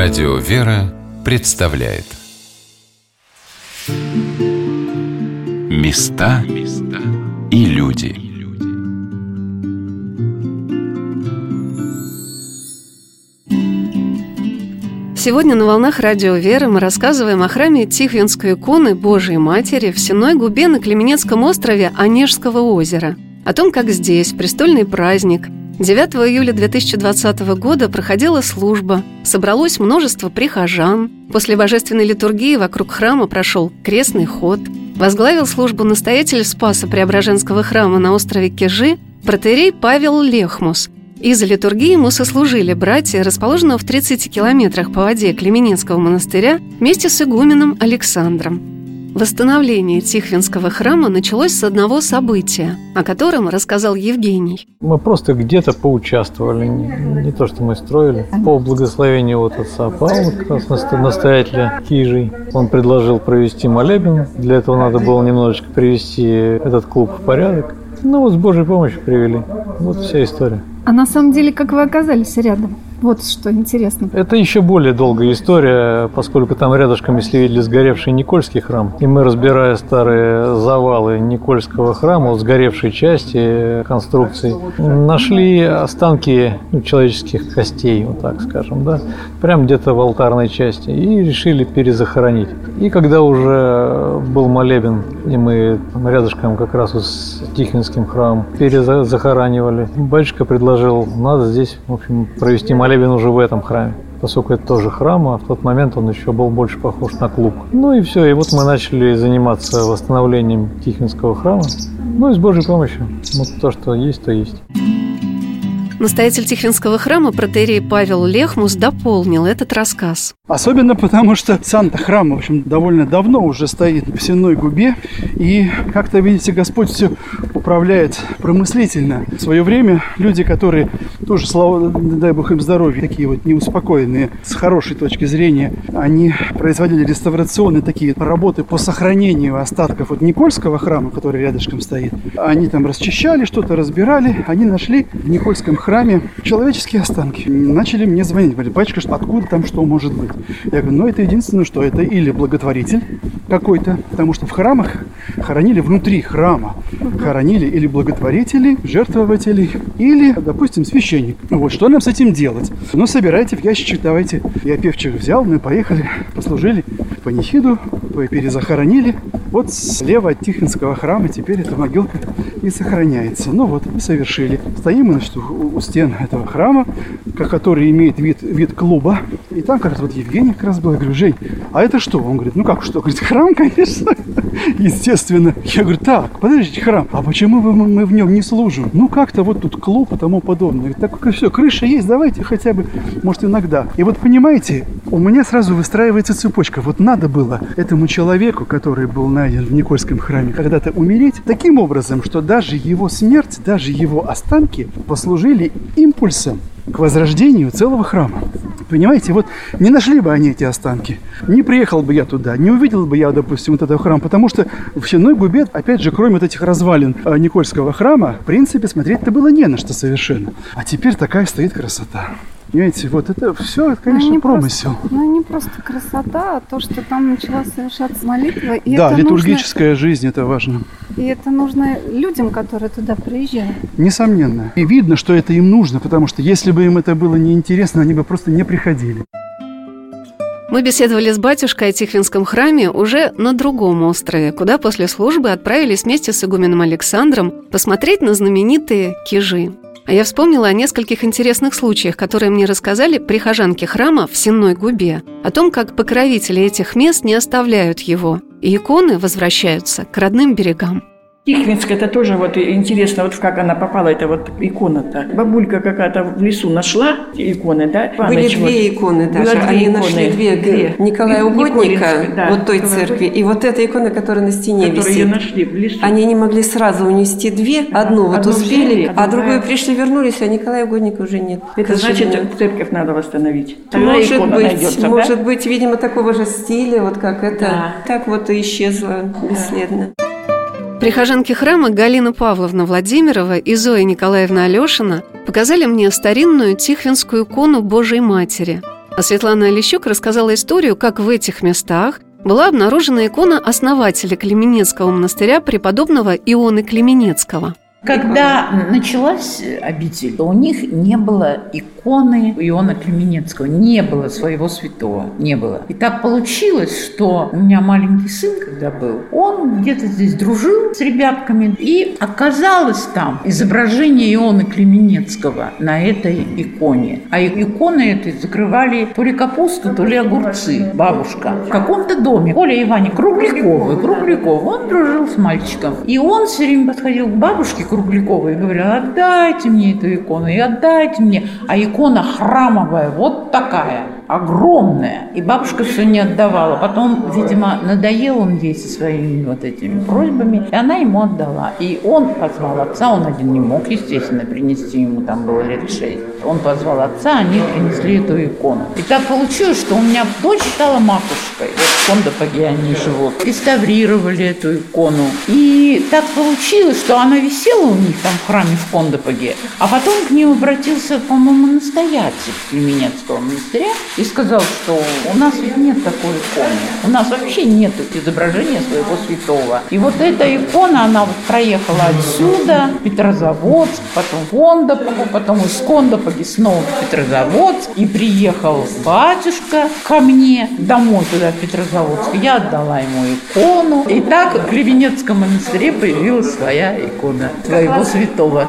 Радио «Вера» представляет Места и люди Сегодня на «Волнах Радио Веры» мы рассказываем о храме Тихвинской иконы Божией Матери в Сенной губе на Клеменецком острове Онежского озера. О том, как здесь, престольный праздник, 9 июля 2020 года проходила служба, собралось множество прихожан. После божественной литургии вокруг храма прошел крестный ход. Возглавил службу настоятель Спаса Преображенского храма на острове Кежи протерей Павел Лехмус. И за литургией ему сослужили братья, расположенного в 30 километрах по воде Клеменецкого монастыря, вместе с игуменом Александром. Восстановление Тихвинского храма началось с одного события, о котором рассказал Евгений. Мы просто где-то поучаствовали, не, не то, что мы строили. По благословению вот отца Павла, как раз настоятеля Кижей, он предложил провести молебен. Для этого надо было немножечко привести этот клуб в порядок. Ну вот с Божьей помощью привели. Вот вся история. А на самом деле, как вы оказались рядом? Вот что интересно. Это еще более долгая история, поскольку там рядышком, если видели, сгоревший Никольский храм. И мы, разбирая старые завалы Никольского храма, вот сгоревшей части конструкции, нашли останки ну, человеческих костей, вот так скажем, да, прямо где-то в алтарной части, и решили перезахоронить. И когда уже был молебен, и мы рядышком как раз с Тихвинским храмом перезахоранивали, батюшка предложил, надо здесь, в общем, провести молебен уже в этом храме поскольку это тоже храм, а в тот момент он еще был больше похож на клуб. Ну и все, и вот мы начали заниматься восстановлением Тихвинского храма. Ну и с Божьей помощью. Вот то, что есть, то есть. Настоятель Тихвинского храма протерей Павел Лехмус дополнил этот рассказ. Особенно потому, что сам-то храм, в общем, довольно давно уже стоит в сенной губе. И, как-то, видите, Господь все управляет промыслительно. В свое время люди, которые тоже, слава, дай Бог им здоровья, такие вот неуспокоенные, с хорошей точки зрения, они производили реставрационные такие работы по сохранению остатков вот Никольского храма, который рядышком стоит. Они там расчищали, что-то разбирали. Они нашли в Никольском храме храме человеческие останки. Начали мне звонить, говорят, батюшка, откуда там что может быть? Я говорю, ну это единственное, что это или благотворитель какой-то, потому что в храмах хоронили внутри храма, хоронили или благотворителей, жертвователей, или, допустим, священник. Вот что нам с этим делать? Ну, собирайте в ящичек, давайте. Я певчих взял, мы поехали, послужили панихиду, перезахоронили. Вот слева от Тихвинского храма теперь эта могилка и сохраняется. Ну вот, мы совершили. Стоим мы, значит, у стен этого храма, который имеет вид, вид клуба. И там как раз вот Евгений как раз был. Я говорю, Жень, а это что? Он говорит, ну как что? Говорит, храм, конечно. Естественно. Я говорю, так, подождите, храм, а почему мы, мы в нем не служим? Ну как-то вот тут клуб и тому подобное. Так все, крыша есть, давайте хотя бы, может, иногда. И вот понимаете, у меня сразу выстраивается цепочка. Вот надо было этому человеку, который был найден в Никольском храме, когда-то умереть таким образом, что даже его смерть, даже его останки послужили импульсом к возрождению целого храма. Понимаете, вот не нашли бы они эти останки, не приехал бы я туда, не увидел бы я, допустим, вот этот храм, потому что в Сенной губе, опять же, кроме вот этих развалин э, Никольского храма, в принципе, смотреть-то было не на что совершенно. А теперь такая стоит красота. Понимаете, вот это все, это, конечно, ну, промысел. Просто, ну, не просто красота, а то, что там начала совершаться молитва. И да, это литургическая нужно, жизнь, это важно. И это нужно людям, которые туда приезжают. Несомненно. И видно, что это им нужно, потому что если бы им это было неинтересно, они бы просто не приходили. Мы беседовали с батюшкой о Тихвинском храме уже на другом острове, куда после службы отправились вместе с игуменом Александром посмотреть на знаменитые кижи. А я вспомнила о нескольких интересных случаях, которые мне рассказали прихожанки храма в Сенной губе, о том, как покровители этих мест не оставляют его, и иконы возвращаются к родным берегам. Тихвинск, это тоже вот интересно, вот как она попала, это вот икона-то. Бабулька какая-то в лесу нашла иконы, да? Были две вот. иконы даже, Было они иконы. нашли две, две. Николая Угодника, да, вот той церкви, и вот эта икона, которая на стене которые висит. нашли в лесу. Они не могли сразу унести две, одну вот одну успели, взяли, а, другую пришли, вернулись, а Николая Угодника уже нет. Это значит, церковь надо восстановить. Тогда может быть, найдется, может да? быть, видимо, такого же стиля, вот как это, да. так вот и исчезла бесследно. Да. Прихожанки храма Галина Павловна Владимирова и Зоя Николаевна Алешина показали мне старинную тихвинскую икону Божьей Матери. А Светлана Олещук рассказала историю, как в этих местах была обнаружена икона основателя Клеменецкого монастыря преподобного Ионы Клеменецкого – когда началась обитель, то у них не было иконы Иона Клеменецкого, не было своего святого, не было. И так получилось, что у меня маленький сын, когда был, он где-то здесь дружил с ребятками, и оказалось там изображение Иона Клеменецкого на этой иконе. А иконы этой закрывали то ли капусту, то ли огурцы, бабушка. В каком-то доме Коля Иване Кругляковой, Кругляков, он дружил с мальчиком. И он все время подходил к бабушке, Кругляковой и говорила, отдайте мне эту икону и отдайте мне. А икона храмовая вот такая – огромная. И бабушка все не отдавала. Потом, видимо, надоел он ей со своими вот этими просьбами, и она ему отдала. И он позвал отца, он один не мог, естественно, принести ему, там было лет шесть. Он позвал отца, они принесли эту икону. И так получилось, что у меня дочь стала макушкой. Кондопаге они живут. Реставрировали эту икону. И так получилось, что она висела у них там в храме в Кондопаге. А потом к ним обратился, по-моему, настоятель Клеменецкого монастыря и сказал, что у нас ведь нет такой иконы. У нас вообще нет изображения своего святого. И вот эта икона, она вот проехала отсюда, Петрозаводск, потом Кондопогу, потом из Кондопоги снова в Петрозаводск. И приехал батюшка ко мне домой туда, в Петрозаводск. Я отдала ему икону. И так в Кривенецком монастыре появилась своя икона своего святого.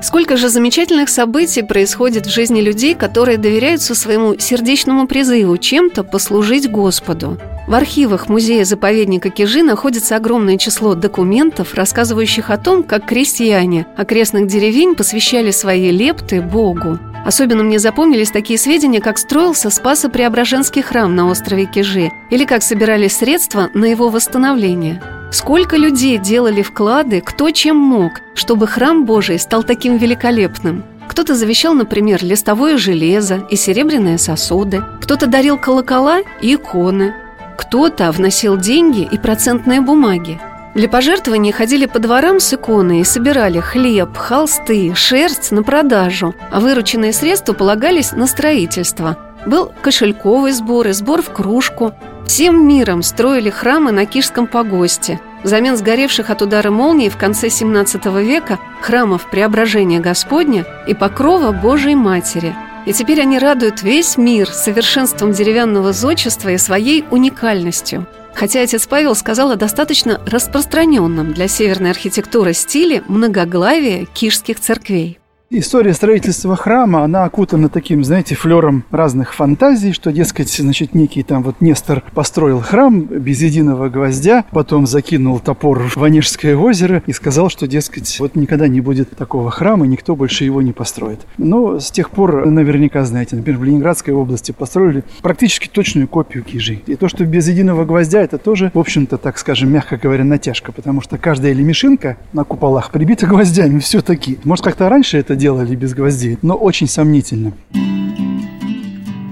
Сколько же замечательных событий происходит в жизни людей, которые доверяются своему сердечному призыву чем-то послужить Господу. В архивах музея-заповедника Кижи находится огромное число документов, рассказывающих о том, как крестьяне окрестных деревень посвящали свои лепты Богу. Особенно мне запомнились такие сведения, как строился Спасо-Преображенский храм на острове Кижи или как собирались средства на его восстановление – Сколько людей делали вклады, кто чем мог, чтобы храм Божий стал таким великолепным. Кто-то завещал, например, листовое железо и серебряные сосуды, кто-то дарил колокола и иконы, кто-то вносил деньги и процентные бумаги. Для пожертвований ходили по дворам с иконой и собирали хлеб, холсты, шерсть на продажу, а вырученные средства полагались на строительство. Был кошельковый сбор и сбор в кружку, Всем миром строили храмы на Кишском погосте. Взамен сгоревших от удара молнии в конце 17 века храмов Преображения Господня и Покрова Божией Матери. И теперь они радуют весь мир совершенством деревянного зодчества и своей уникальностью. Хотя отец Павел сказал о достаточно распространенном для северной архитектуры стиле многоглавия кишских церквей. История строительства храма, она окутана таким, знаете, флером разных фантазий, что, дескать, значит, некий там вот Нестор построил храм без единого гвоздя, потом закинул топор в Онежское озеро и сказал, что, дескать, вот никогда не будет такого храма, никто больше его не построит. Но с тех пор, наверняка знаете, например, в Ленинградской области построили практически точную копию Кижи. И то, что без единого гвоздя, это тоже, в общем-то, так скажем, мягко говоря, натяжка, потому что каждая лемешинка на куполах прибита гвоздями все-таки. Может, как-то раньше это делали без гвоздей, но очень сомнительно.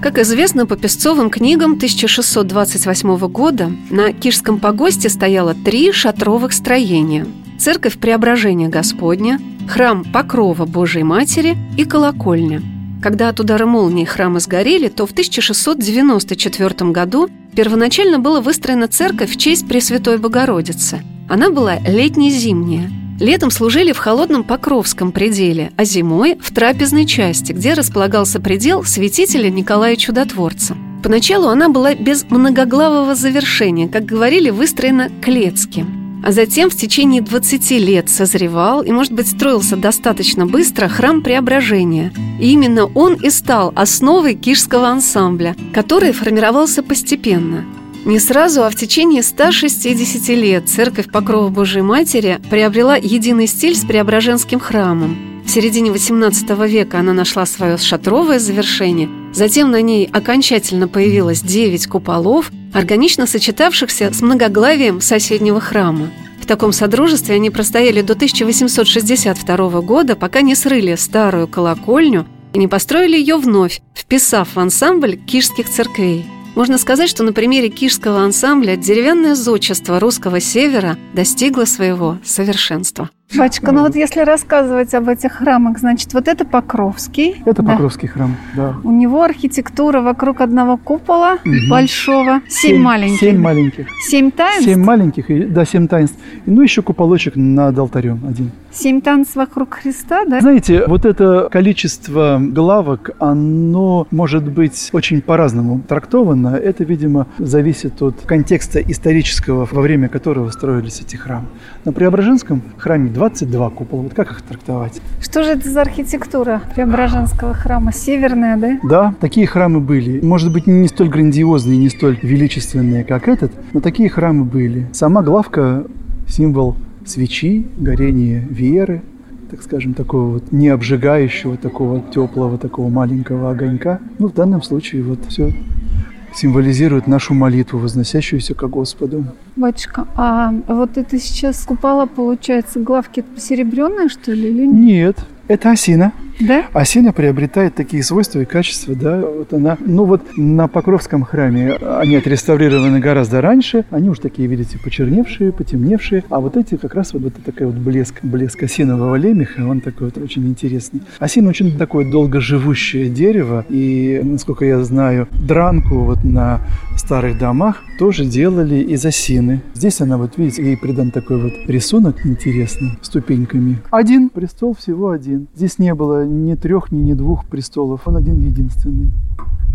Как известно по песцовым книгам 1628 года, на Кишском погосте стояло три шатровых строения. Церковь Преображения Господня, храм Покрова Божией Матери и колокольня. Когда от удара молнии храмы сгорели, то в 1694 году первоначально была выстроена церковь в честь Пресвятой Богородицы. Она была летне-зимняя – Летом служили в холодном Покровском пределе, а зимой – в трапезной части, где располагался предел святителя Николая Чудотворца. Поначалу она была без многоглавого завершения, как говорили, выстроена клетски. А затем в течение 20 лет созревал и, может быть, строился достаточно быстро храм Преображения. И именно он и стал основой кишского ансамбля, который формировался постепенно – не сразу, а в течение 160 лет церковь Покрова Божией Матери приобрела единый стиль с Преображенским храмом. В середине XVIII века она нашла свое шатровое завершение, затем на ней окончательно появилось 9 куполов, органично сочетавшихся с многоглавием соседнего храма. В таком содружестве они простояли до 1862 года, пока не срыли старую колокольню и не построили ее вновь, вписав в ансамбль кишских церквей. Можно сказать, что на примере кишского ансамбля деревянное зодчество русского севера достигло своего совершенства. Батюшка, ну вот если рассказывать об этих храмах, значит, вот это Покровский. Это да? Покровский храм, да. У него архитектура вокруг одного купола угу. большого. Семь, семь маленьких. Семь маленьких. Семь таинств? Семь маленьких, да, семь таинств. Ну, еще куполочек над алтарем один. Семь танцев вокруг Христа, да? Знаете, вот это количество главок, оно может быть очень по-разному трактовано. Это, видимо, зависит от контекста исторического, во время которого строились эти храмы. На Преображенском храме 22 купола. Вот как их трактовать? Что же это за архитектура Преображенского храма? Северная, да? Да, такие храмы были. Может быть, не столь грандиозные, не столь величественные, как этот, но такие храмы были. Сама главка – символ свечи, горения веры, так скажем, такого вот не обжигающего, такого теплого, такого маленького огонька. Ну, в данном случае вот все символизирует нашу молитву, возносящуюся к Господу. Батюшка, а вот это сейчас купола, получается, главки посеребренные, что ли, или нет? Нет, это осина. Да? Осина приобретает такие свойства и качества, да, вот она, ну вот на Покровском храме они отреставрированы гораздо раньше, они уж такие, видите, почерневшие, потемневшие, а вот эти как раз вот, вот такой вот блеск, блеск осинового лемеха, он такой вот очень интересный. Осина очень такое долгоживущее дерево, и, насколько я знаю, дранку вот на старых домах тоже делали из осины. Здесь она, вот видите, ей придан такой вот рисунок интересный, ступеньками. Один престол, всего один. Здесь не было ни трех, ни, ни двух престолов. Он один единственный.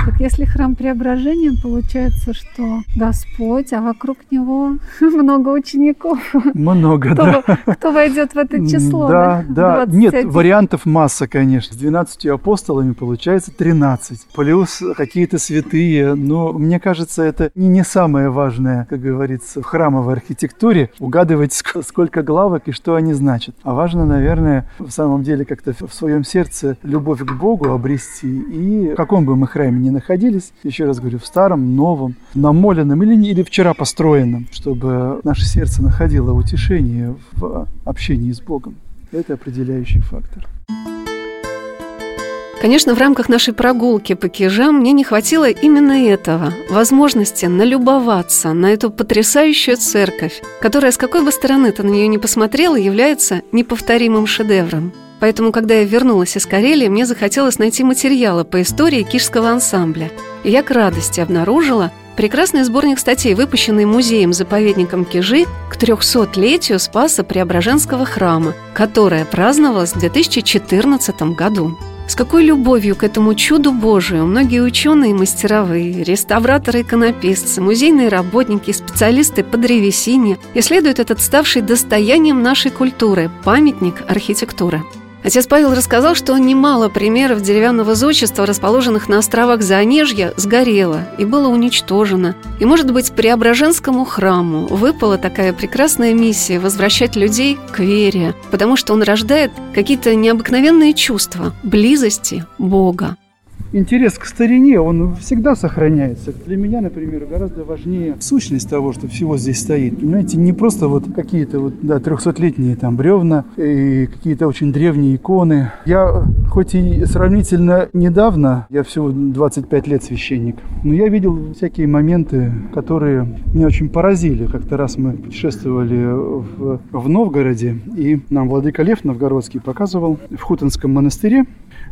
Так если храм преображения, получается, что Господь, а вокруг него много учеников. Много, кто, да. Кто войдет в это число? Да, да. 21. Нет, вариантов масса, конечно. С 12 апостолами получается 13. Плюс какие-то святые. Но мне кажется, это не, не самое важное, как говорится, в храмовой архитектуре. Угадывать, сколько главок и что они значат. А важно, наверное, в самом деле как-то в своем сердце любовь к Богу обрести. И в каком бы мы храме ни находились, еще раз говорю, в старом, новом, намоленном или, или вчера построенном, чтобы наше сердце находило утешение в общении с Богом. Это определяющий фактор. Конечно, в рамках нашей прогулки по Кижам мне не хватило именно этого – возможности налюбоваться на эту потрясающую церковь, которая, с какой бы стороны ты на нее не посмотрела, является неповторимым шедевром. Поэтому, когда я вернулась из Карелии, мне захотелось найти материалы по истории кишского ансамбля. И я к радости обнаружила прекрасный сборник статей, выпущенный музеем-заповедником Кижи к 300-летию Спаса Преображенского храма, которое праздновалось в 2014 году. С какой любовью к этому чуду Божию многие ученые и мастеровые, реставраторы иконописцы, музейные работники, специалисты по древесине исследуют этот ставший достоянием нашей культуры – памятник архитектуры – Отец Павел рассказал, что немало примеров деревянного зодчества, расположенных на островах Заонежья, сгорело и было уничтожено. И, может быть, Преображенскому храму выпала такая прекрасная миссия возвращать людей к вере, потому что он рождает какие-то необыкновенные чувства близости Бога интерес к старине, он всегда сохраняется. Для меня, например, гораздо важнее сущность того, что всего здесь стоит. Понимаете, не просто вот какие-то вот, да, 300-летние там бревна и какие-то очень древние иконы. Я, хоть и сравнительно недавно, я всего 25 лет священник, но я видел всякие моменты, которые меня очень поразили. Как-то раз мы путешествовали в, в Новгороде, и нам Владыка Лев Новгородский показывал в Хутонском монастыре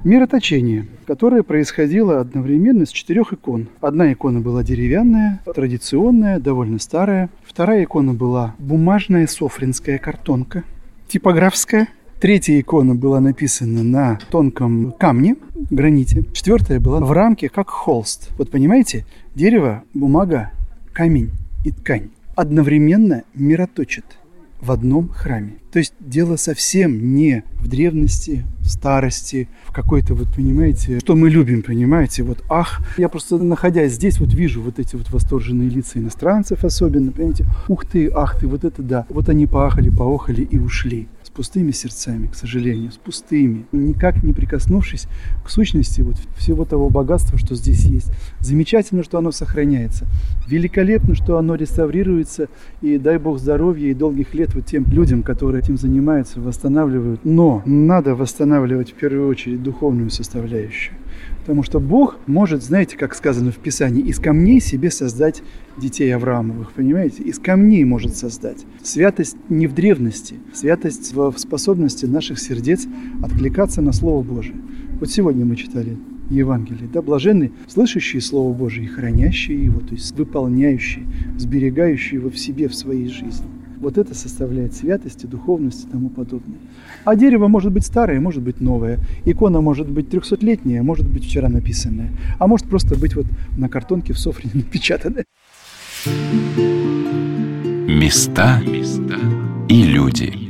Мироточение, которое происходило одновременно с четырех икон. Одна икона была деревянная, традиционная, довольно старая. Вторая икона была бумажная софринская картонка, типографская. Третья икона была написана на тонком камне, граните. Четвертая была в рамке, как холст. Вот понимаете, дерево, бумага, камень и ткань одновременно мироточат в одном храме. То есть дело совсем не в древности, в старости, в какой-то, вот понимаете, что мы любим, понимаете, вот ах. Я просто, находясь здесь, вот вижу вот эти вот восторженные лица иностранцев особенно, понимаете, ух ты, ах ты, вот это да. Вот они поахали, поохали и ушли с пустыми сердцами, к сожалению, с пустыми, никак не прикоснувшись к сущности вот всего того богатства, что здесь есть. Замечательно, что оно сохраняется. Великолепно, что оно реставрируется. И дай Бог здоровья и долгих лет вот тем людям, которые этим занимаются, восстанавливают. Но надо восстанавливать в первую очередь духовную составляющую. Потому что Бог может, знаете, как сказано в Писании, из камней себе создать детей Авраамовых, понимаете? Из камней может создать. Святость не в древности, святость в способности наших сердец откликаться на Слово Божие. Вот сегодня мы читали Евангелие, да, блаженны слышащие Слово Божие и хранящие его, то есть выполняющие, сберегающие его в себе, в своей жизни. Вот это составляет святость и духовность и тому подобное. А дерево может быть старое, может быть новое. Икона может быть трехсотлетняя, может быть вчера написанная. А может просто быть вот на картонке в софре напечатанная. Места и люди.